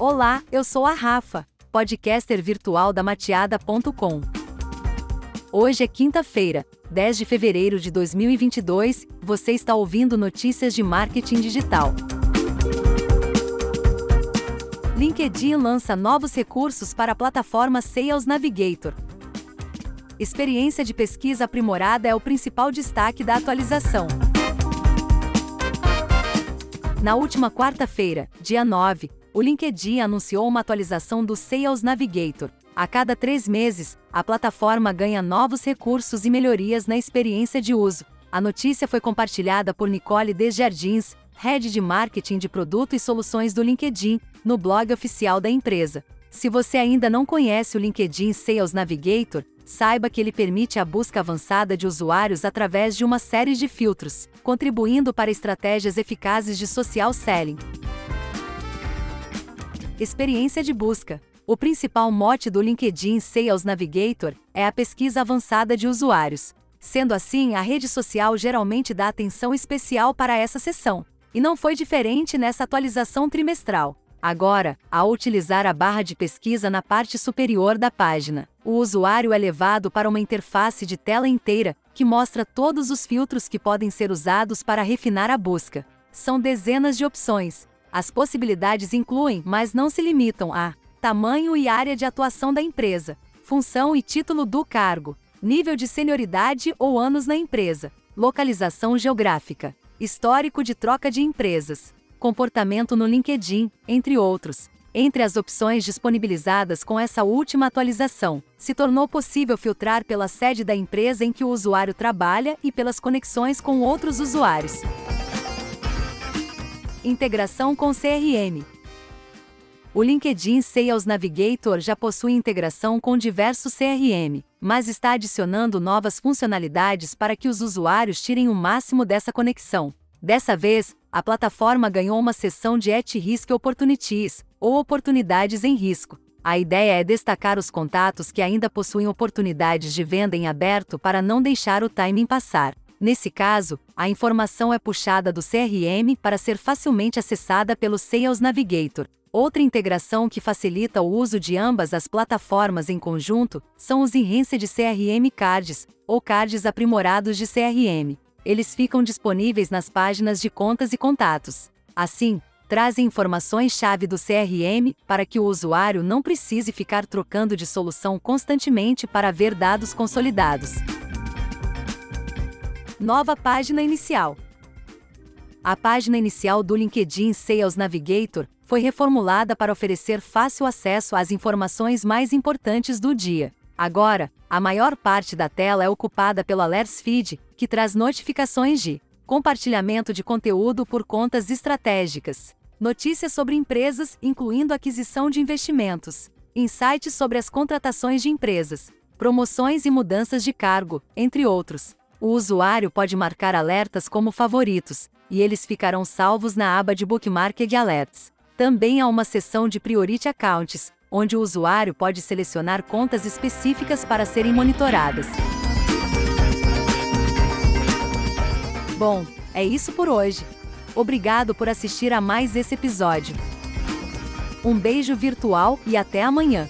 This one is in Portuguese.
Olá, eu sou a Rafa, podcaster virtual da mateada.com. Hoje é quinta-feira, 10 de fevereiro de 2022, você está ouvindo notícias de marketing digital. LinkedIn lança novos recursos para a plataforma Sales Navigator. Experiência de pesquisa aprimorada é o principal destaque da atualização. Na última quarta-feira, dia 9, o LinkedIn anunciou uma atualização do Sales Navigator. A cada três meses, a plataforma ganha novos recursos e melhorias na experiência de uso. A notícia foi compartilhada por Nicole Desjardins, head de marketing de produto e soluções do LinkedIn, no blog oficial da empresa. Se você ainda não conhece o LinkedIn Sales Navigator, saiba que ele permite a busca avançada de usuários através de uma série de filtros, contribuindo para estratégias eficazes de social selling. Experiência de busca. O principal mote do LinkedIn Sales Navigator é a pesquisa avançada de usuários. Sendo assim, a rede social geralmente dá atenção especial para essa seção. E não foi diferente nessa atualização trimestral. Agora, ao utilizar a barra de pesquisa na parte superior da página, o usuário é levado para uma interface de tela inteira, que mostra todos os filtros que podem ser usados para refinar a busca. São dezenas de opções, as possibilidades incluem, mas não se limitam a tamanho e área de atuação da empresa, função e título do cargo, nível de senioridade ou anos na empresa, localização geográfica, histórico de troca de empresas, comportamento no LinkedIn, entre outros. Entre as opções disponibilizadas com essa última atualização, se tornou possível filtrar pela sede da empresa em que o usuário trabalha e pelas conexões com outros usuários. Integração com CRM. O LinkedIn Sales Navigator já possui integração com diversos CRM, mas está adicionando novas funcionalidades para que os usuários tirem o máximo dessa conexão. Dessa vez, a plataforma ganhou uma seção de At Risk Opportunities, ou oportunidades em risco. A ideia é destacar os contatos que ainda possuem oportunidades de venda em aberto para não deixar o timing passar. Nesse caso, a informação é puxada do CRM para ser facilmente acessada pelo Sales Navigator. Outra integração que facilita o uso de ambas as plataformas em conjunto são os Enhanced CRM Cards, ou cards aprimorados de CRM. Eles ficam disponíveis nas páginas de contas e contatos. Assim, trazem informações-chave do CRM para que o usuário não precise ficar trocando de solução constantemente para ver dados consolidados. Nova página inicial. A página inicial do LinkedIn Sales Navigator foi reformulada para oferecer fácil acesso às informações mais importantes do dia. Agora, a maior parte da tela é ocupada pelo Alerts Feed, que traz notificações de compartilhamento de conteúdo por contas estratégicas, notícias sobre empresas, incluindo aquisição de investimentos, insights sobre as contratações de empresas, promoções e mudanças de cargo, entre outros. O usuário pode marcar alertas como favoritos, e eles ficarão salvos na aba de Bookmarked Alerts. Também há uma seção de Priority Accounts, onde o usuário pode selecionar contas específicas para serem monitoradas. Bom, é isso por hoje. Obrigado por assistir a mais esse episódio. Um beijo virtual e até amanhã!